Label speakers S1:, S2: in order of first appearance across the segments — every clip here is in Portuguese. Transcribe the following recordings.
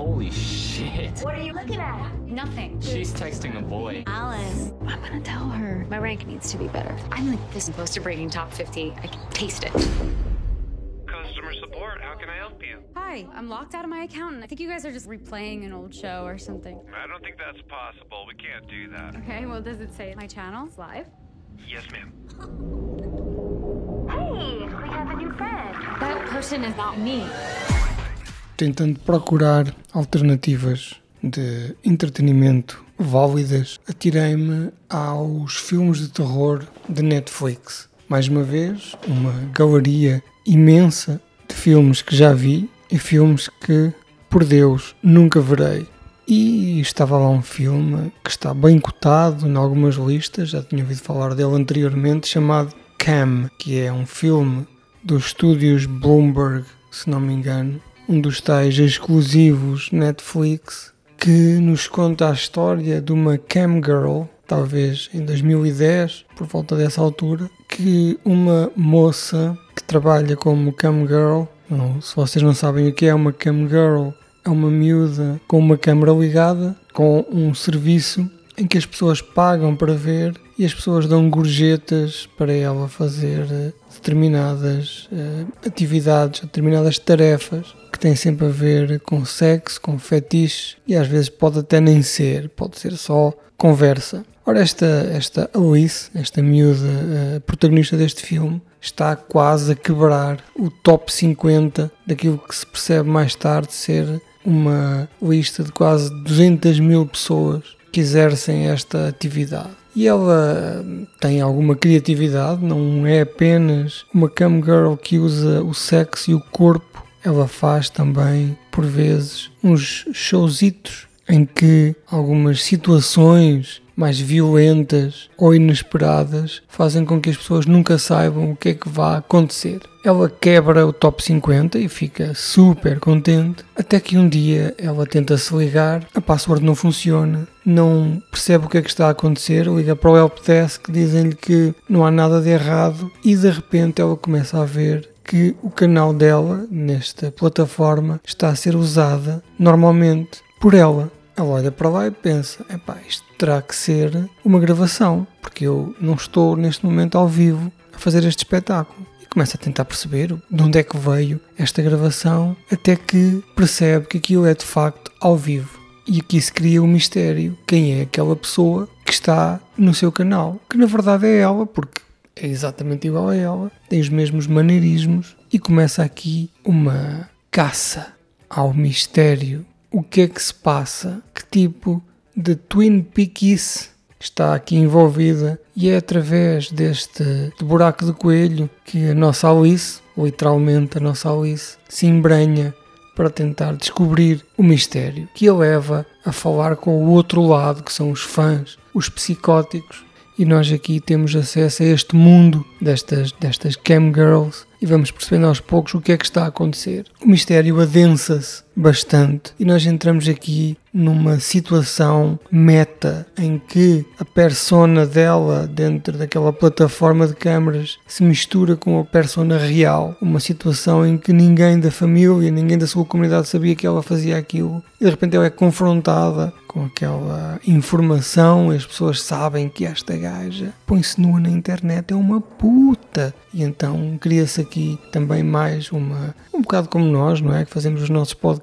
S1: Holy shit.
S2: What are you looking at?
S3: Nothing.
S1: She's texting a boy.
S2: Alice, I'm gonna tell her. My rank needs to be better. I'm like this poster breaking top 50. I can taste it.
S4: Customer support, how can I help you?
S3: Hi, I'm locked out of my account, and I think you guys are just replaying an old show or something.
S4: I don't think that's possible. We can't do that.
S3: Okay, well, does it say my channel's live?
S4: Yes, ma'am.
S2: Hey, we have a new friend. That person is not me.
S5: Tentando procurar alternativas de entretenimento válidas, atirei-me aos filmes de terror de Netflix. Mais uma vez, uma galeria imensa de filmes que já vi e filmes que, por Deus, nunca verei. E estava lá um filme que está bem cotado em algumas listas, já tinha ouvido falar dele anteriormente, chamado Cam, que é um filme dos estúdios Bloomberg, se não me engano, um dos tais exclusivos Netflix, que nos conta a história de uma cam girl, talvez em 2010, por volta dessa altura, que uma moça que trabalha como cam girl, se vocês não sabem o que é uma cam girl, é uma miúda com uma câmera ligada, com um serviço em que as pessoas pagam para ver e as pessoas dão gorjetas para ela fazer eh, determinadas eh, atividades, determinadas tarefas que têm sempre a ver com sexo, com fetiche e às vezes pode até nem ser, pode ser só conversa. Ora, esta, esta Alice, esta miúda eh, protagonista deste filme, está quase a quebrar o top 50 daquilo que se percebe mais tarde ser uma lista de quase 200 mil pessoas que exercem esta atividade. E ela tem alguma criatividade, não é apenas uma cam girl que usa o sexo e o corpo, ela faz também, por vezes, uns showzitos em que algumas situações mais violentas ou inesperadas fazem com que as pessoas nunca saibam o que é que vai acontecer. Ela quebra o top 50 e fica super contente, até que um dia ela tenta se ligar, a password não funciona, não percebe o que é que está a acontecer, liga para o helpdesk, dizem-lhe que não há nada de errado e de repente ela começa a ver que o canal dela nesta plataforma está a ser usada normalmente por ela. Ela olha para lá e pensa: epá, isto terá que ser uma gravação, porque eu não estou neste momento ao vivo a fazer este espetáculo. E começa a tentar perceber de onde é que veio esta gravação, até que percebe que aquilo é de facto ao vivo. E aqui se cria um mistério: quem é aquela pessoa que está no seu canal? Que na verdade é ela, porque é exatamente igual a ela, tem os mesmos maneirismos e começa aqui uma caça ao mistério. O que é que se passa? Que tipo de Twin Peaks está aqui envolvida? E é através deste de buraco de coelho que a nossa Alice, literalmente a nossa Alice, se embranha para tentar descobrir o mistério que a leva a falar com o outro lado, que são os fãs, os psicóticos, e nós aqui temos acesso a este mundo destas, destas cam girls e vamos percebendo aos poucos o que é que está a acontecer. O mistério adensa-se bastante e nós entramos aqui numa situação meta em que a persona dela dentro daquela plataforma de câmaras se mistura com a persona real, uma situação em que ninguém da família, ninguém da sua comunidade sabia que ela fazia aquilo e de repente ela é confrontada com aquela informação, as pessoas sabem que esta gaja põe-se nua na internet, é uma puta. E então cria-se aqui também mais uma, um bocado como nós, não é? Que fazemos os nossos podcasts,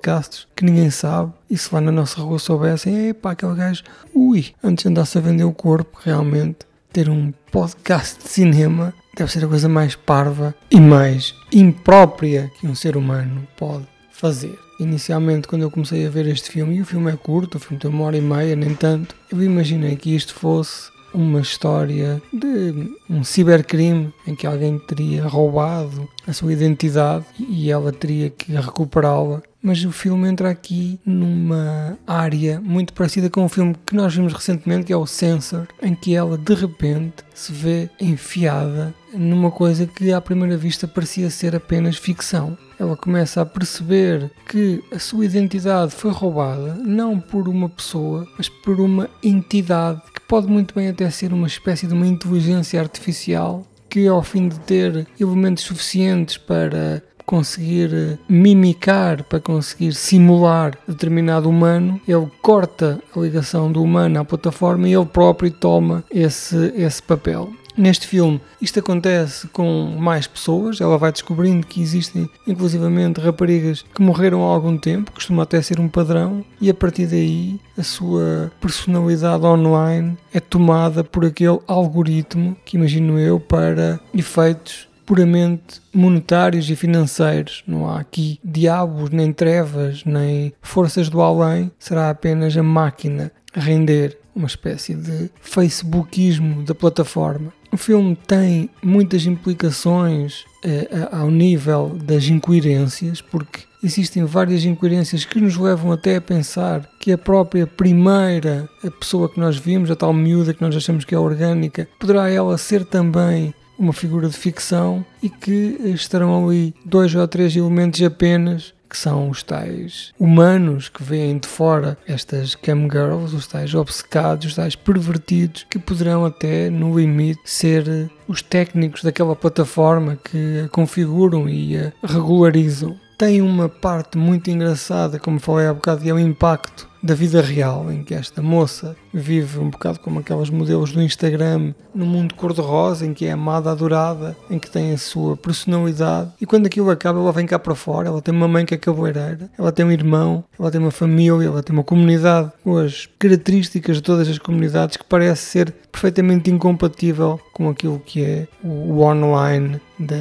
S5: que ninguém sabe, e se lá na nossa rua soubessem, epá, aquele gajo, ui, antes andasse a vender o corpo, realmente, ter um podcast de cinema deve ser a coisa mais parva e mais imprópria que um ser humano pode fazer. Inicialmente, quando eu comecei a ver este filme, e o filme é curto, o filme tem uma hora e meia, nem tanto, eu imaginei que isto fosse uma história de um cibercrime em que alguém teria roubado a sua identidade e ela teria que recuperá-la. Mas o filme entra aqui numa área muito parecida com um filme que nós vimos recentemente, que é o Sensor, em que ela de repente se vê enfiada numa coisa que à primeira vista parecia ser apenas ficção. Ela começa a perceber que a sua identidade foi roubada não por uma pessoa, mas por uma entidade pode muito bem até ser uma espécie de uma inteligência artificial que ao fim de ter elementos suficientes para conseguir mimicar, para conseguir simular determinado humano, ele corta a ligação do humano à plataforma e ele próprio toma esse, esse papel. Neste filme, isto acontece com mais pessoas, ela vai descobrindo que existem inclusivamente raparigas que morreram há algum tempo, costuma até ser um padrão, e a partir daí a sua personalidade online é tomada por aquele algoritmo que imagino eu para efeitos puramente monetários e financeiros. Não há aqui diabos, nem trevas, nem forças do além, será apenas a máquina render uma espécie de facebookismo da plataforma. O filme tem muitas implicações eh, ao nível das incoerências, porque existem várias incoerências que nos levam até a pensar que a própria primeira a pessoa que nós vimos, a tal miúda que nós achamos que é orgânica, poderá ela ser também uma figura de ficção e que estarão ali dois ou três elementos apenas que são os tais humanos que veem de fora estas cam girls, os tais obcecados, os tais pervertidos, que poderão até, no limite, ser os técnicos daquela plataforma que a configuram e a regularizam. Tem uma parte muito engraçada, como falei há bocado, e é o impacto da vida real, em que esta moça vive um bocado como aquelas modelos do Instagram, num mundo cor-de-rosa, em que é amada, adorada, em que tem a sua personalidade, e quando aquilo acaba, ela vem cá para fora, ela tem uma mãe que é cabeleireira, ela tem um irmão, ela tem uma família, ela tem uma comunidade com as características de todas as comunidades que parece ser perfeitamente incompatível com aquilo que é o online da,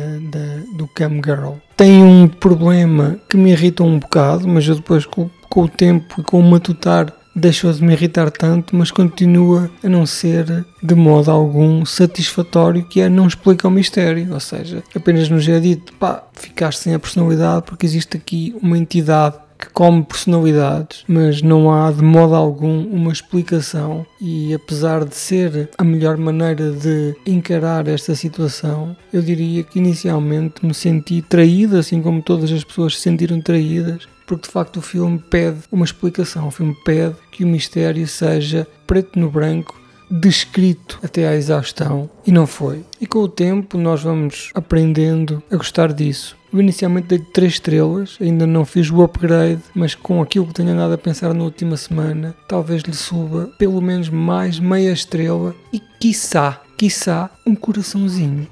S5: do Cam Girl. Tem um problema que me irrita um bocado, mas eu depois com o tempo e com o matutar deixou de me irritar tanto, mas continua a não ser de modo algum satisfatório, que é não explica o mistério, ou seja, apenas nos é dito, pá, ficaste sem a personalidade porque existe aqui uma entidade que come personalidades, mas não há de modo algum uma explicação. E apesar de ser a melhor maneira de encarar esta situação, eu diria que inicialmente me senti traído, assim como todas as pessoas se sentiram traídas, porque de facto o filme pede uma explicação. O filme pede que o mistério seja preto no branco descrito até à exaustão e não foi. E com o tempo nós vamos aprendendo a gostar disso. Eu inicialmente dei 3 estrelas, ainda não fiz o upgrade, mas com aquilo que tenho andado a pensar na última semana, talvez lhe suba pelo menos mais meia estrela e quiçá, quiçá um coraçãozinho.